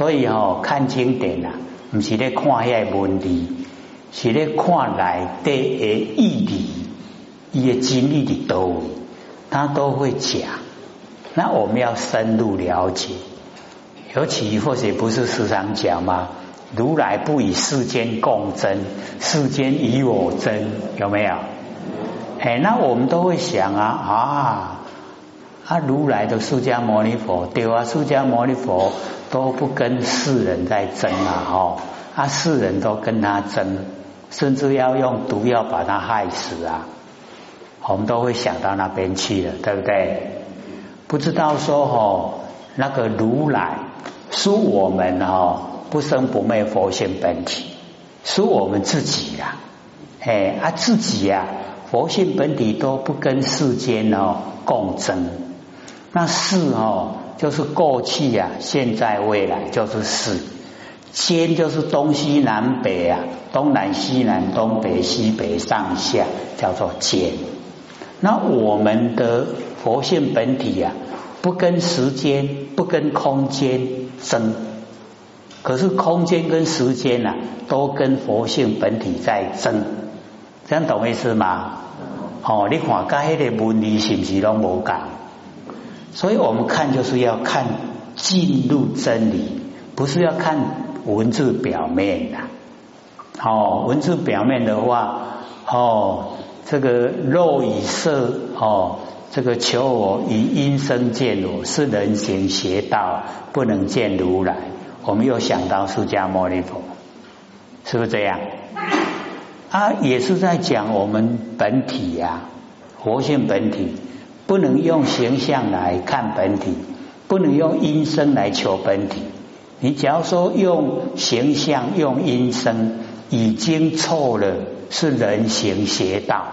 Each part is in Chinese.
所以哦，看经典啊，不是咧看遐文字，是咧看内底的义理，伊的经历的都，他都会讲。那我们要深入了解，尤其或许不是时常讲吗？如来不与世间共争，世间与我争，有没有？哎，那我们都会想啊啊啊！如来的释迦牟尼佛，对啊，释迦牟尼佛都不跟世人在争啊，哦，啊，世人都跟他争，甚至要用毒药把他害死啊，我们都会想到那边去了，对不对？不知道说哦，那个如来是我们哦不生不灭佛性本体，是我们自己呀，哎啊自己呀，佛性本体都不跟世间哦共争，那四哦就是过去呀，现在未来就是四，间就是东西南北啊，东南西南东北西北上下叫做间，那我们的。佛性本体呀，不跟时间、不跟空间争，可是空间跟时间呐，都跟佛性本体在争，这样懂意思吗？哦，你看刚才的文理是不是都无讲？所以我们看就是要看进入真理，不是要看文字表面的。哦，文字表面的话，哦，这个肉与色，哦。这个求我以因生见我是人行邪道，不能见如来。我们又想到释迦牟尼佛，是不是这样？啊，也是在讲我们本体呀，活性本体，不能用形象来看本体，不能用因生来求本体。你只要说用形象、用因生，已经错了，是人行邪道。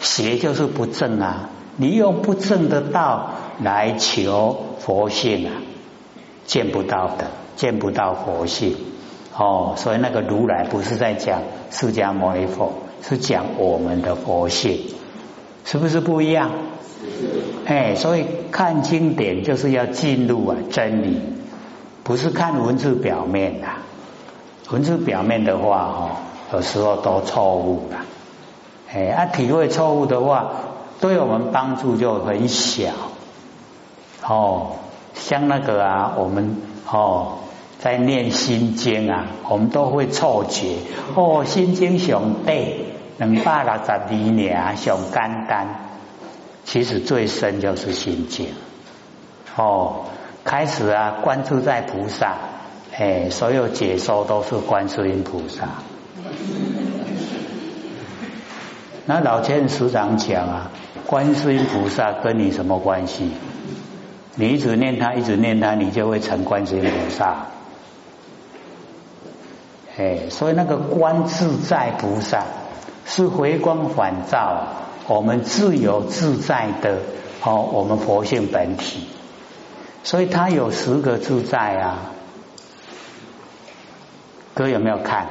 邪就是不正啊！你用不正的道来求佛性啊，见不到的，见不到佛性哦。所以那个如来不是在讲释迦牟尼佛，是讲我们的佛性，是不是不一样？哎，所以看经典就是要进入啊真理，不是看文字表面的。文字表面的话，哦，有时候都错误了。哎，啊，体会错误的话，对我们帮助就很小。哦，像那个啊，我们哦在念心经啊，我们都会错觉哦，心经上对两百六十二年上简单，其实最深就是心境。哦，开始啊，关注在菩萨，哎，所有解说都是观世音菩萨。那老千师长讲啊，观世音菩萨跟你什么关系？你一直念他，一直念他，你就会成观世音菩萨。哎，所以那个观自在菩萨是回光返照，我们自由自在的哦，我们佛性本体。所以他有十个自在啊，哥有没有看？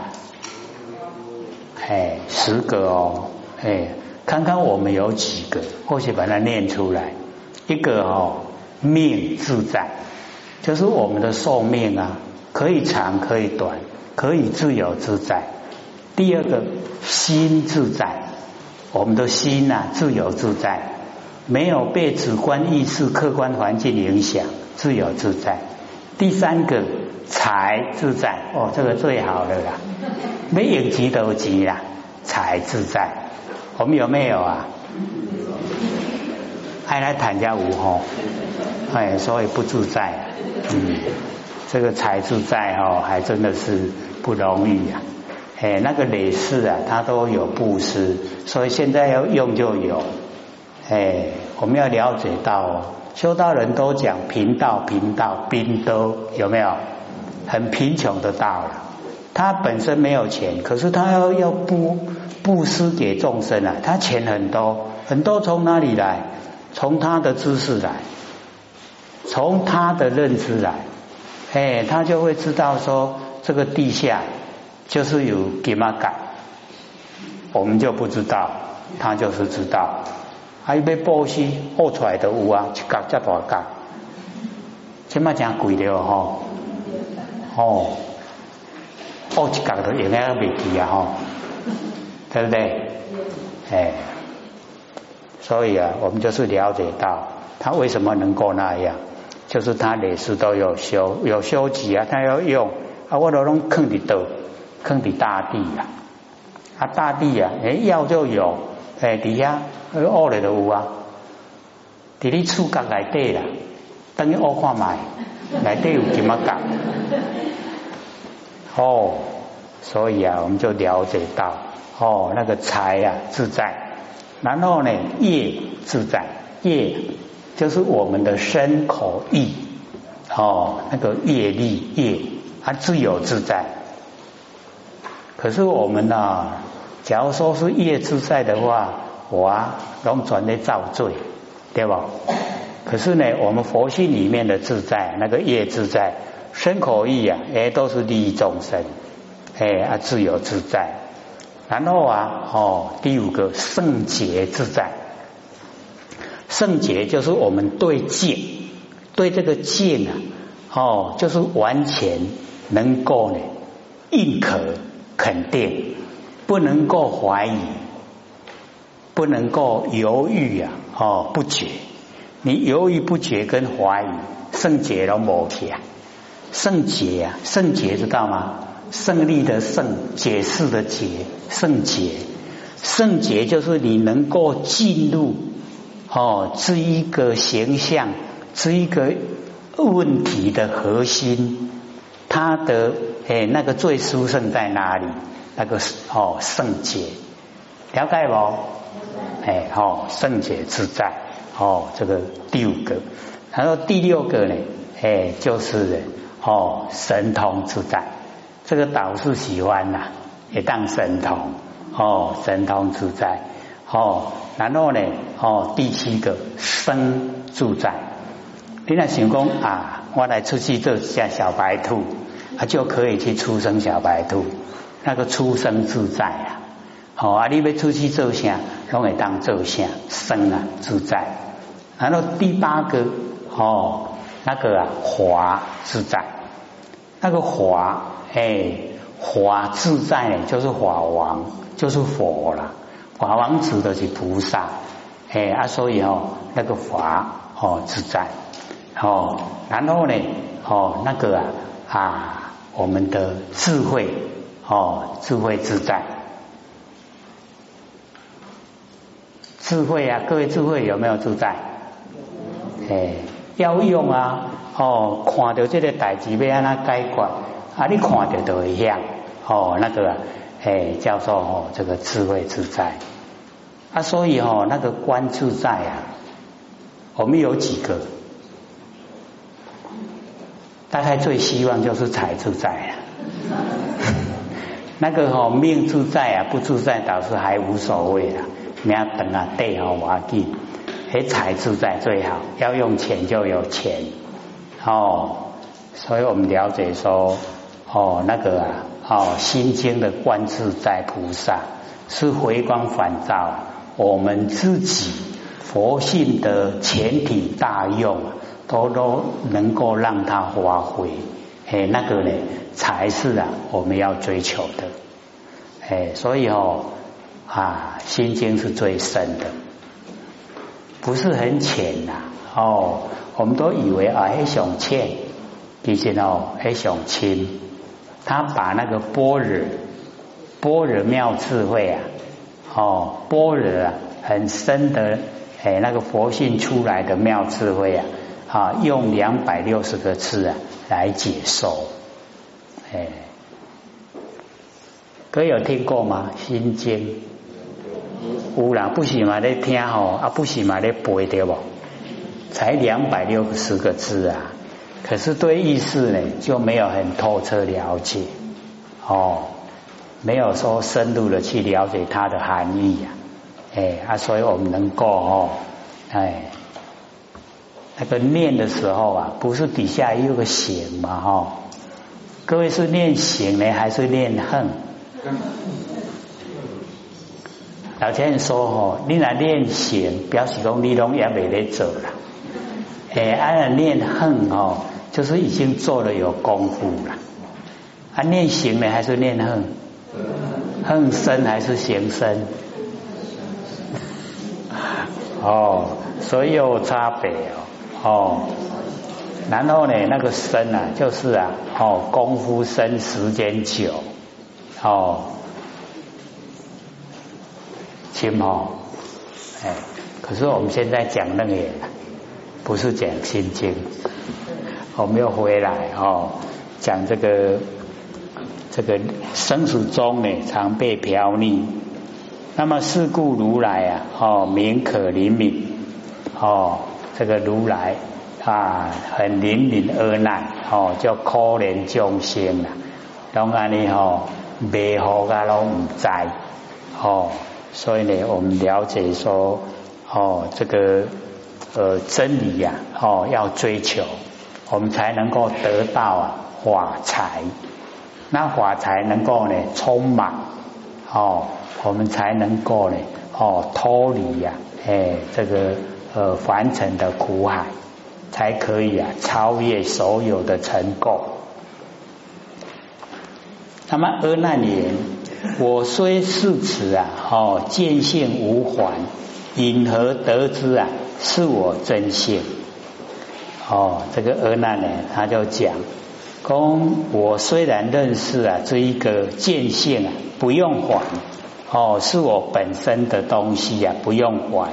哎，十个哦。哎，看看我们有几个，或许把它念出来。一个哦，命自在，就是我们的寿命啊，可以长可以短，可以自由自在。第二个心自在，我们的心呐自由自在，没有被主观意识、客观环境影响，自由自在。第三个财自在，哦，这个最好的啦，没有急都急啦，财自在。我们有没有啊？还来谈家无吼，哎，所以不自在。嗯，这个财自在哦，还真的是不容易呀。哎，那个累世啊，他都有布施，所以现在要用就有。哎，我们要了解到，修道人都讲贫道，贫道，贫都有没有？很贫穷的道了，他本身没有钱，可是他要要布。布施给众生啊，他钱很多，很多从哪里来？从他的知识来，从他的认知来，哎，他就会知道说这个地下就是有给嘛干，我们就不知道，他就是知道，还有被波西挖出来的有啊，一格这大格，这么讲贵的哦，哦，哦，一角都应该未记啊，吼，对不对？哎，所以啊，我们就是了解到他为什么能够那样，就是他每次都有修，有修己啊，他要用啊，我都拢坑里头，坑底大地啊，啊，大地啊，哎，要就有，哎，底下恶的都有啊，伫你厝角来底啦。等于我看买，来底有怎么讲？哦，所以啊，我们就了解到，哦，那个财啊自在，然后呢业自在，业就是我们的身口意，哦，那个业力业，它自由自在。可是我们呢，假如说是业自在的话，我啊，龙转的造罪，对吧？可是呢，我们佛性里面的自在，那个业自在，身口意啊，也，都是利益众生，哎啊，自由自在。然后啊，哦，第五个圣洁自在，圣洁就是我们对戒，对这个戒呢，哦，就是完全能够呢认可肯定，不能够怀疑，不能够犹豫啊，哦，不决。你犹豫不决跟怀疑，圣洁都冇起啊！圣洁啊，圣洁知道吗？胜利的胜，解释的解，圣洁，圣洁就是你能够进入哦，这一个形象，这一个问题的核心，他的哎那个最殊胜在哪里？那个哦圣洁，了解不？哎哦圣洁自在。哦，这个第五个，然后第六个呢，哎，就是哦，神通自在。这个导师喜欢呐，也当神通哦，神通自在哦。然后呢，哦，第七个生自在。你那想讲啊，我来出去做下小白兔，他就可以去出生小白兔，那个出生自在啊。好啊，你要出去做啥，拢会当做啥生啊自在。然后第八个哦，那个啊，华自在，那个华哎，华自在呢，就是法王，就是佛了。法王指的是菩萨，哎啊，所以哦，那个华哦自在哦，然后呢哦，那个啊啊，我们的智慧哦，智慧自在，智慧啊，各位智慧有没有自在？哎，要用啊！哦，看到这个代志要安那解决啊？你看到都会样哦，那个哎，叫做哦，这个智慧自在啊。所以哦，那个观自在啊，我们有几个，大概最希望就是财自在啊。那个哦，命自在啊，不自在倒是还无所谓啊，命等啊，对哦，我记。诶，财自在最好，要用钱就有钱哦。所以我们了解说，哦，那个啊，哦，心经的观自在菩萨是回光返照，我们自己佛性的全体大用，都都能够让它发挥。哎，那个呢，才是啊，我们要追求的。哎，所以哦，啊，心经是最深的。不是很浅呐，哦，我们都以为啊，黑熊浅，其实哦，黑熊轻。他把那个般若，般若妙智慧啊，哦，般若啊，很深的哎，那个佛性出来的妙智慧啊，啊，用两百六十个字啊来解说，哎，各位有听过吗？心经。有啦，不是嘛？咧听吼，啊，不是嘛？咧背对不？才两百六十个字啊，可是对意思呢就没有很透彻了解哦，没有说深入的去了解它的含义呀，哎啊，所以我们能够哦，哎，那个念的时候啊，不是底下有个行嘛哈？各位是念行呢，还是念恨？老天人说吼，你来念行，表示讲你拢也未咧做了。哎，按念恨吼，就是已经做了有功夫了。啊，念行呢还是念恨？恨生还是行生？哦，所以有差别哦。哦，然后呢，那个生啊，就是啊，哦，功夫深，时间久，哦，清哦，哎，可是我们现在讲那个，不是讲心经，我们又回来哦，讲这个这个生死中呢，常被飘溺。那么世故如来啊，哦，名可灵敏，哦，这个如来啊，很灵敏而难，哦，叫可怜众生啊，当然呢，哦，未好噶拢唔在，哦，所以呢，我们了解说，哦，这个呃真理呀，哦，要追求，我们才能够得到啊法财，那法财能够呢充满，哦。我们才能够呢，哦，脱离呀，哎，这个呃凡尘的苦海，才可以啊超越所有的尘垢。那么阿难言：我虽是此啊，哦，见性无还，因何得知啊？是我真性。哦，这个阿难呢，他就讲：公我虽然认识啊，这一个见性啊，不用还。哦，是我本身的东西呀，不用还。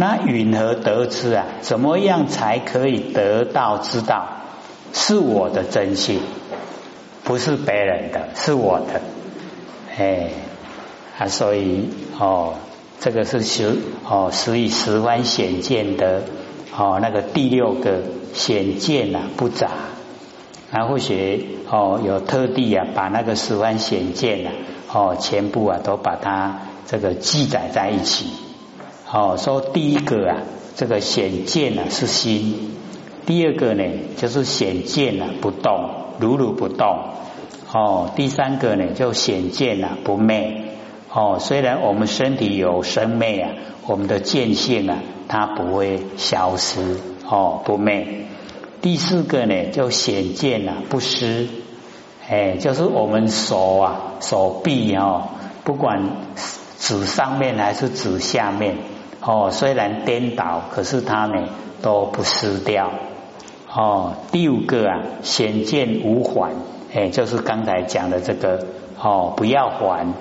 那云何得知啊？怎么样才可以得到知道是我的真心？不是别人的，是我的。哎啊，所以哦，这个是十哦，十以十番显见的哦，那个第六个显见呐，不杂。然后学哦，有特地啊，把那个十番显见呐。哦，全部啊都把它这个记载在一起。哦，说第一个啊，这个显见啊是心；第二个呢，就是显见啊不动，如如不动。哦，第三个呢，就显见啊不灭。哦，虽然我们身体有生灭啊，我们的见性啊，它不会消失。哦，不灭。第四个呢，就显见啊不失。哎，就是我们手啊，手臂哦，不管指上面还是指下面哦，虽然颠倒，可是它呢都不失掉哦。第五个啊，显见无还，哎，就是刚才讲的这个哦，不要还。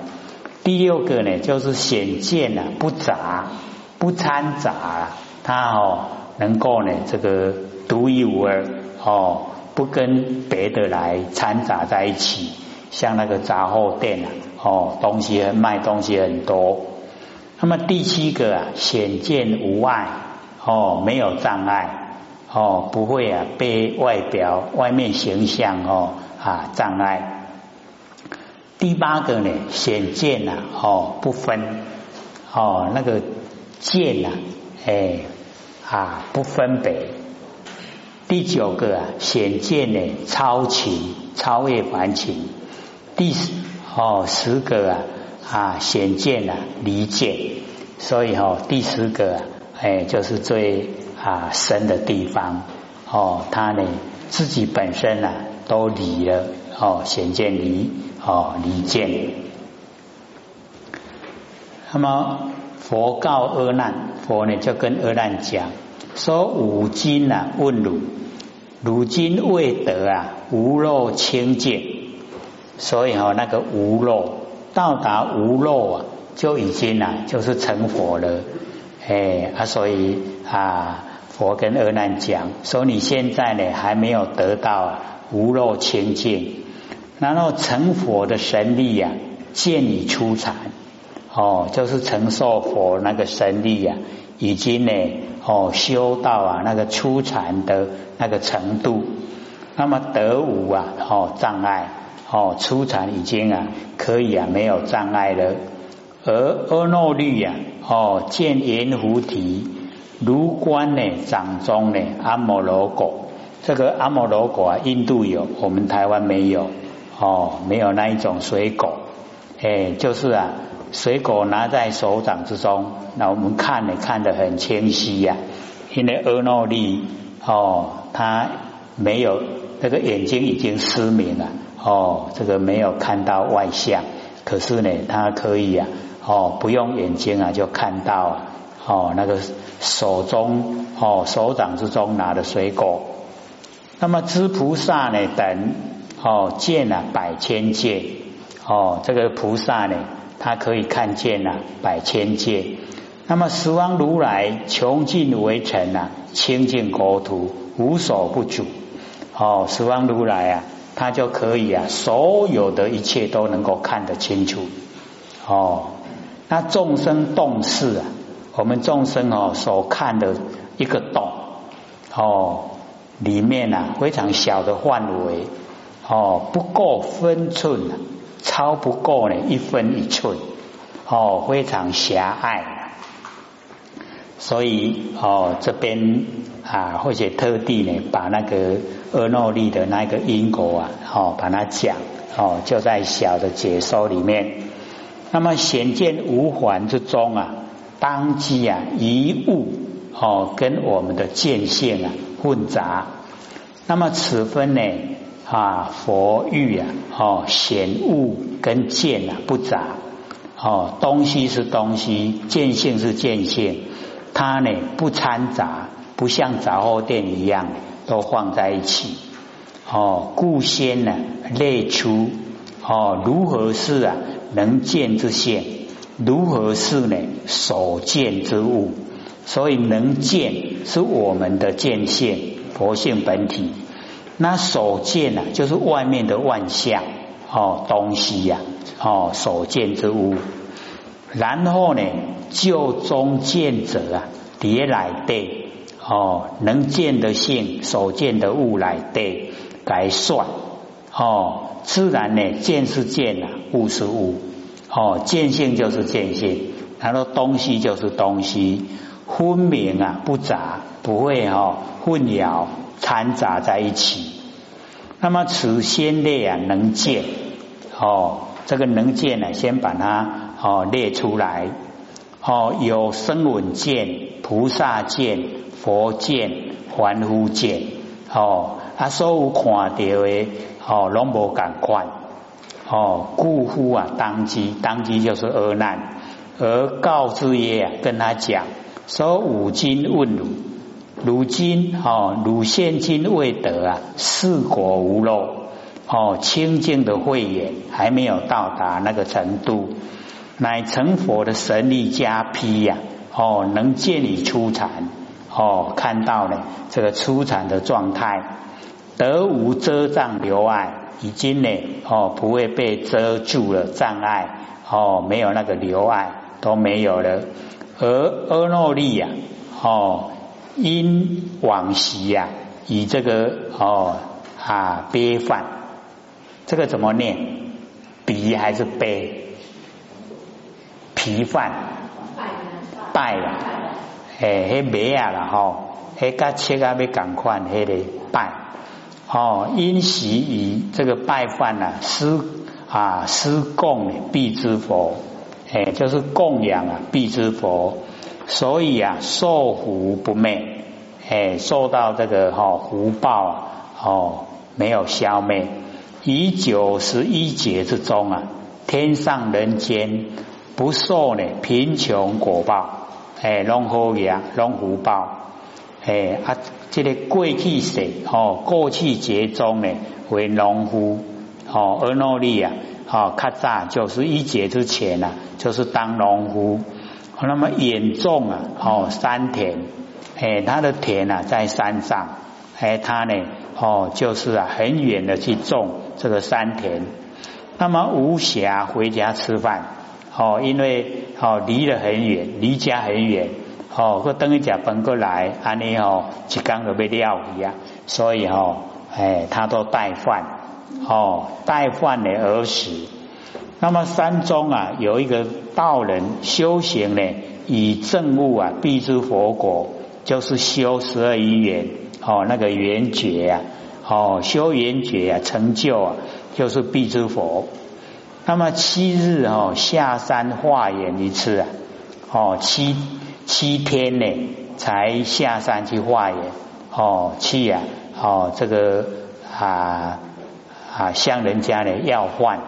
第六个呢，就是显见啊不杂，不掺杂，它哦能够呢这个独一无二哦。不跟别的来掺杂在一起，像那个杂货店啊，哦，东西卖东西很多。那么第七个啊，显见无碍，哦，没有障碍，哦，不会啊被外表外面形象哦啊障碍。第八个呢，显见呐，哦，不分，哦，那个见呐，哎啊，不分别。第九个啊，显见呢，超情，超越凡情。第十哦，十个啊啊，显见啊，离见。所以哦，第十个哎，就是最啊深的地方哦，他呢自己本身啊都离了哦，显见离哦，离见。那么佛告阿难，佛呢就跟阿难讲。说五经啊，问汝，汝今未得啊，无漏清净，所以哈，那个无漏到达无漏啊，就已经啊，就是成佛了，哎啊，所以啊，佛跟阿难讲，说你现在呢还没有得到啊无漏清净，然后成佛的神力呀，见你出禅，哦，就是承受佛那个神力呀，已经呢。哦，修到啊那个初禅的那个程度，那么得无啊哦障碍哦初禅已经啊可以啊没有障碍了，而阿耨律啊哦见阎浮提如观呢掌中呢阿摩罗果，这个阿摩罗果啊印度有，我们台湾没有哦没有那一种水果，哎就是啊。水果拿在手掌之中，那我们看呢，看得很清晰呀。因为阿诺利哦，他没有那个眼睛已经失明了哦，这个没有看到外相，可是呢，他可以啊哦，不用眼睛啊就看到啊哦那个手中哦手掌之中拿的水果。那么知菩萨呢等哦见了百千界哦，这个菩萨呢，他可以看见了百千界。那么十方如来穷尽为尘啊，清净国土无所不主。哦，十方如来啊，他就可以啊，所有的一切都能够看得清楚。哦，那众生动视啊，我们众生哦所看的一个洞哦，里面啊非常小的范围哦，不够分寸，超不过呢一分一寸哦，非常狭隘。所以哦，这边啊，或者特地呢，把那个阿诺利的那个因果啊，哦，把它讲哦，就在小的解说里面。那么显见无环之中啊，当机啊，一物哦，跟我们的见性啊混杂。那么此分呢啊，佛欲啊，哦，显物跟见啊不杂哦，东西是东西，见性是见性。它呢不掺杂，不像杂货店一样都放在一起。哦，故先呢列出哦，如何是啊能见之现？如何是呢所见之物？所以能见是我们的见性，佛性本体。那所见呢，就是外面的万象哦，东西呀哦，所见之物。然后呢？就中见者啊，叠来对哦，能见的性，所见的物来对改算哦，自然呢，见是见啊，物是物哦，见性就是见性，然后东西就是东西，分明啊，不杂，不会哦混淆掺杂在一起。那么此先列啊，能见哦，这个能见呢，先把它哦列出来。哦，有声闻见、菩萨见、佛见、凡夫见。哦，啊，所有看到的哦，拢无感官。哦，故乎啊，当机，当机就是阿难，而告之耶，跟他讲，说五经问汝，如今哦，汝现今未得啊，四果无漏，哦，清净的慧眼还没有到达那个程度。乃成佛的神力加披呀，哦，能见你出禅，哦，看到了这个出禅的状态，得无遮障留碍，已经呢，哦，不会被遮住了障碍，哦，没有那个留碍都没有了。而阿耨利呀，哦，因往昔呀，以这个哦啊悲犯，这个怎么念？鼻还是悲？提饭。拜啦，诶，迄麦啊啦吼，迄甲切啊要共款，迄个拜，哦，因习以这个拜饭啊，施啊施供必之佛，诶，就是供养啊必之佛，所以啊受福不灭，诶，受到这个哈福报啊，哦，没有消灭，以九十一劫之中啊，天上人间。不受呢贫穷果报，哎，拢好呀，拢福报，哎啊，这个过去世哦，过去劫中呢为农夫哦，而努力啊，哦，较早就是一劫之前呐，就是当农夫，那么严重啊，哦，山田，哎，他的田啊在山上，哎，他呢，哦，就是啊，很远的去种这个山田，那么无暇回家吃饭。哦，因为哦离得很远，离家很远，哦，或等一家奔过来，安尼哦，一缸都被料一样，所以哦，哎，他都带饭，哦，带饭的而食。那么山中啊，有一个道人修行呢，以正悟啊，必知佛果，就是修十二因缘，哦，那个缘觉啊，哦，修缘觉啊，成就啊，就是必知佛。那么七日哦下山化缘一次啊，哦七七天呢才下山去化缘哦七啊哦，这个啊啊向人家呢要饭。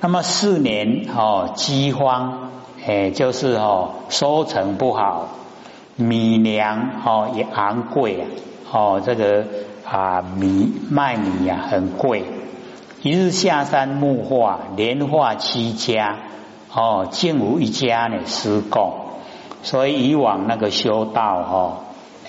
那么四年哦饥荒，哎就是哦收成不好，米粮哦也昂贵啊，哦这个啊米卖米呀很贵。一日下山木化，连化七家，哦，竟无一家呢施供。所以以往那个修道哈，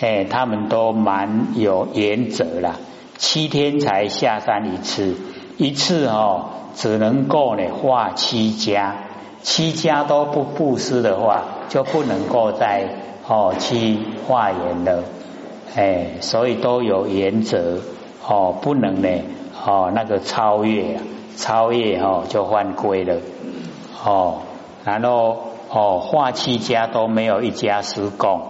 哎，他们都蛮有原则了，七天才下山一次，一次哦，只能够呢化七家，七家都不布施的话，就不能够再哦去化缘了，哎，所以都有原则哦，不能呢。哦，那个超越，超越哦，就犯规了。哦，然后哦，化七家都没有一家施供，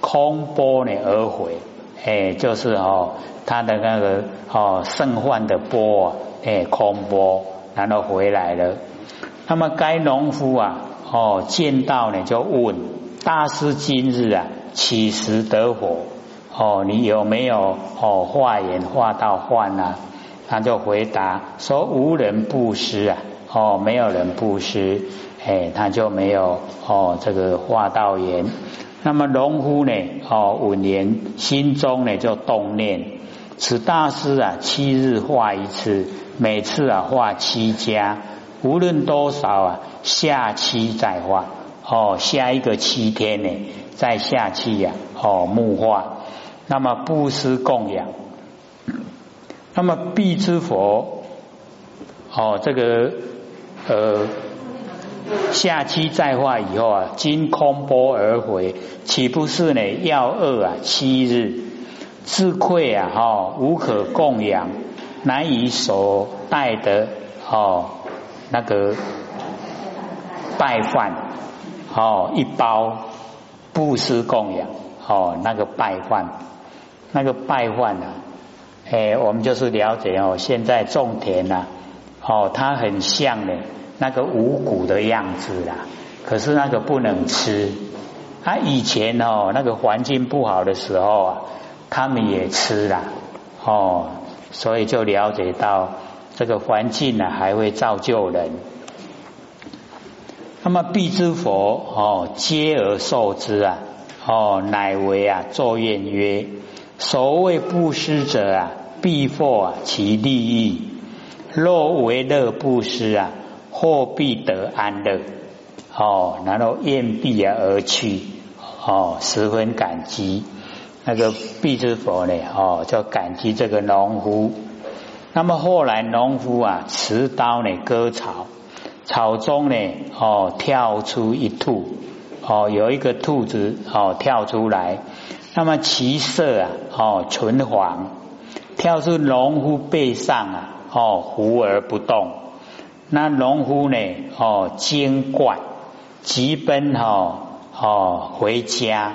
空波呢而回，哎，就是哦，他的那个哦剩饭的钵，哎，空波，然后回来了。那么该农夫啊，哦，见到呢就问大师今日啊，起时得火？哦，你有没有哦化缘化到幻啊？他就回答说：“无人布施啊，哦，没有人布施，哎，他就没有哦这个化道言。那么农夫呢，哦，五年心中呢就动念：此大师啊，七日化一次，每次啊化七家，无论多少啊，下期再化。哦，下一个七天呢，再下期呀，哦，木化。那么布施供养。”那么必之佛，哦，这个呃，下期再化以后啊，经空波而回，岂不是呢？要饿啊，七日自愧啊，哈，无可供养，难以所带的哦，那个拜饭哦，一包布施供养哦，那个拜饭，那个拜饭啊。哎，我们就是了解哦，现在种田呐，哦，它很像的那个五谷的样子啦。可是那个不能吃。他以前哦，那个环境不好的时候啊，他们也吃啦。哦，所以就了解到这个环境呢，还会造就人。那么必之佛哦，皆而受之啊。哦，乃为啊，作愿曰：所谓布施者啊。必获其利益，若为乐布施啊，或必得安乐。哦，然后厌避啊而去，哦，十分感激那个必之佛呢，哦，就感激这个农夫。那么后来农夫啊，持刀呢割草，草中呢，哦，跳出一兔，哦，有一个兔子哦跳出来，那么其色啊，哦，纯黄。跳出农夫背上啊，哦，伏而不动。那农夫呢，哦，惊怪，急奔哈，哦，回家，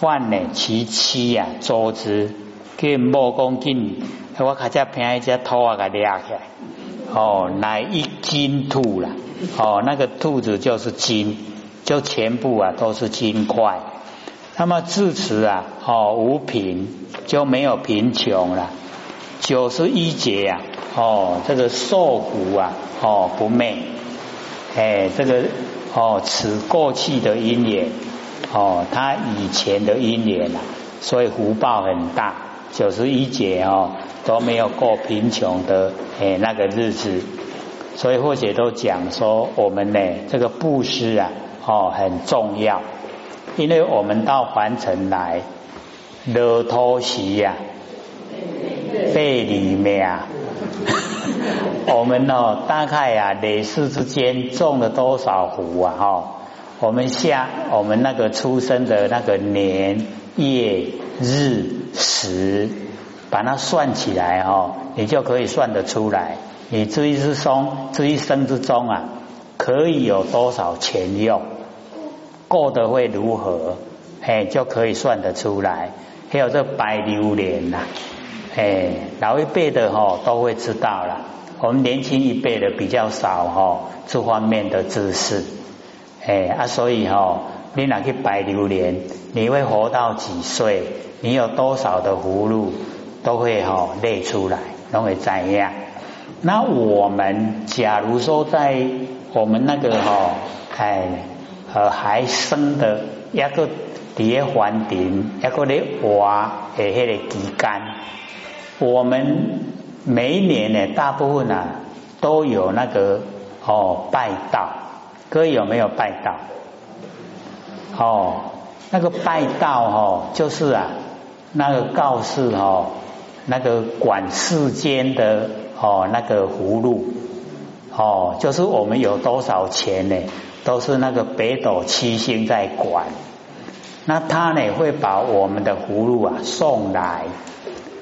唤呢其妻呀，捉之，跟莫公紧，我卡只平一只兔啊，给抓起来，哦，乃一金兔了，哦，那个兔子就是金，就全部啊都是金块。那么自此啊，哦，无贫就没有贫穷了。九十一节呀，哦，这个受苦啊，哦，不昧，哎，这个哦，此过去的因缘，哦，他以前的因缘啊，所以福报很大。九十一节哦，都没有过贫穷的哎那个日子，所以或者都讲说，我们呢，这个布施啊，哦，很重要，因为我们到凡尘来，乐托席呀。背里面啊，我们哦，大概啊，累世之间种了多少福啊？哈，我们下我们那个出生的那个年月日时，把它算起来哈，你就可以算得出来。你这一之中，这一生之中啊，可以有多少钱用，过得会如何？嘿，就可以算得出来。还有这白榴莲呐。哎，老一辈的哈都会知道了，我们年轻一辈的比较少哈这方面的知识。哎啊，所以哈你哪去拜榴莲，你会活到几岁？你有多少的葫芦，都会哈列出来，都会怎样？那我们假如说在我们那个哈哎呃还生的一个蝶环境，一个咧活的迄个期间，我们每一年呢，大部分啊都有那个哦拜道，各位有没有拜道？哦，那个拜道哦，就是啊那个告示哦，那个管世间的。哦，那个葫芦，哦，就是我们有多少钱呢？都是那个北斗七星在管。那他呢会把我们的葫芦啊送来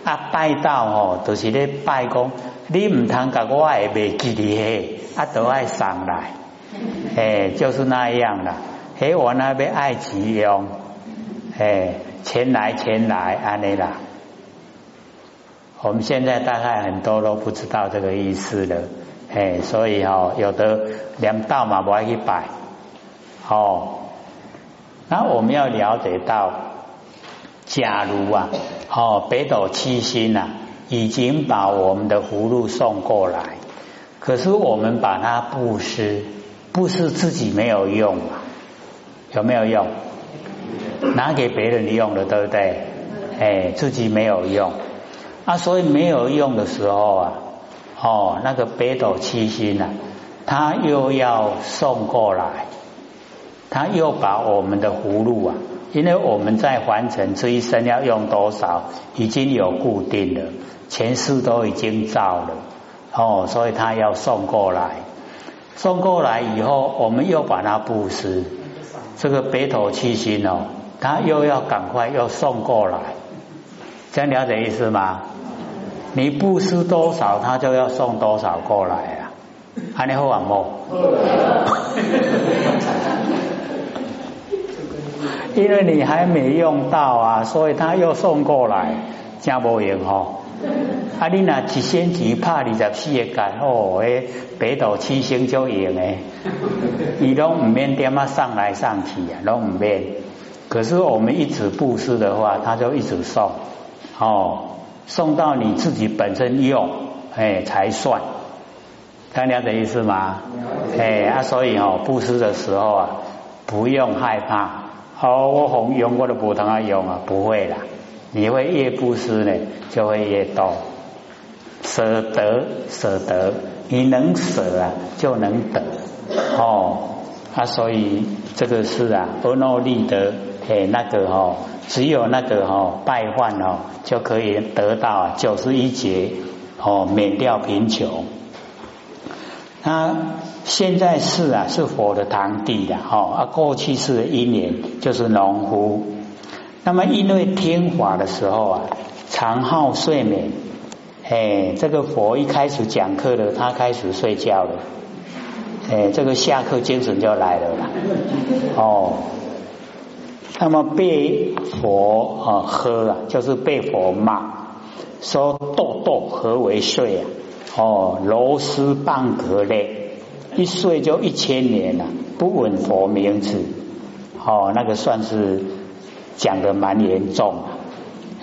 啊拜到哦，都是咧拜公，你唔通甲我也袂记哩嘿，啊都爱送来，哎，就是那样啦。嘿，我那边爱吉用，哎，钱来钱来，安尼啦。我们现在大概很多都不知道这个意思了，哎，所以哦，有的连道嘛不爱去摆，哦，那我们要了解到，假如啊，哦，北斗七星呐，已经把我们的葫芦送过来，可是我们把它布施，布施自己没有用啊，有没有用？拿给别人用了，对不对？哎，自己没有用。啊，所以没有用的时候啊，哦，那个北斗七星啊，他又要送过来，他又把我们的葫芦啊，因为我们在完成这一生要用多少，已经有固定的，前世都已经造了，哦，所以他要送过来，送过来以后，我们又把它布施，这个北斗七星哦，他又要赶快又送过来，这样了解意思吗？你布施多少，他就要送多少过来啊！安尼好啊，冇，因为你还没用到啊，所以他又送过来，真无用吼。啊，你那一仙级怕二十四个干哦，诶，北斗七星就用诶，你拢唔免点啊上来上去啊，拢唔免。可是我们一直布施的话，他就一直送哦。送到你自己本身用，哎，才算，看了解意思吗？哎啊，所以哦，布施的时候啊，不用害怕。哦，我红用过的补汤啊用啊，不会啦。你会越布施呢，就会越多。舍得舍得，你能舍啊，就能得。哦，啊，所以这个是啊，阿耨利德。哎，那个哦，只有那个哦，拜饭哦，就可以得到九十一劫哦，免掉贫穷。那现在是啊，是佛的堂弟的哦，啊，过去是一年就是农夫。那么因为听法的时候啊，长号睡眠，哎，这个佛一开始讲课的，他开始睡觉了，哎，这个下课精神就来了啦，哦。那么被佛啊喝啊，就是被佛骂，说豆豆何为睡啊？哦，螺丝棒格嘞，一睡就一千年了，不闻佛名字，哦，那个算是讲的蛮严重啊，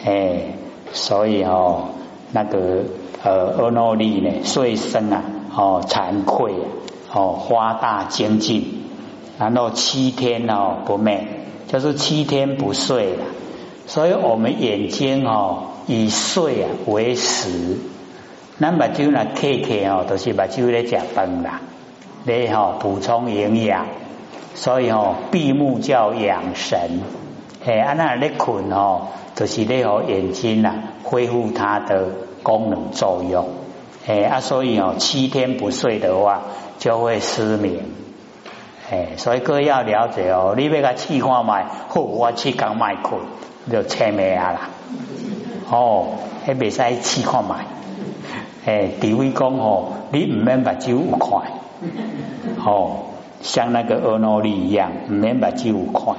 哎，所以哦，那个呃阿耨利呢，睡生啊，哦惭愧啊，哦花大精进，然后七天哦不寐。就是七天不睡了，所以我们眼睛哦以睡啊为食，那目睭呢看看哦都是目睭在食饭啦，你哈补充营养，所以哦闭目叫养神，哎，安那咧困哦，就是咧哦眼睛啊恢复它的功能作用，哎啊，所以哦七天不睡的话就会失眠。哎，所以各位要了解哦，你要个试看卖，好，我试刚买困就签名啊啦。哦，还未使试看卖。哎，地位讲哦，你唔免把酒快。哦，像那个阿诺利一样，唔免把酒快。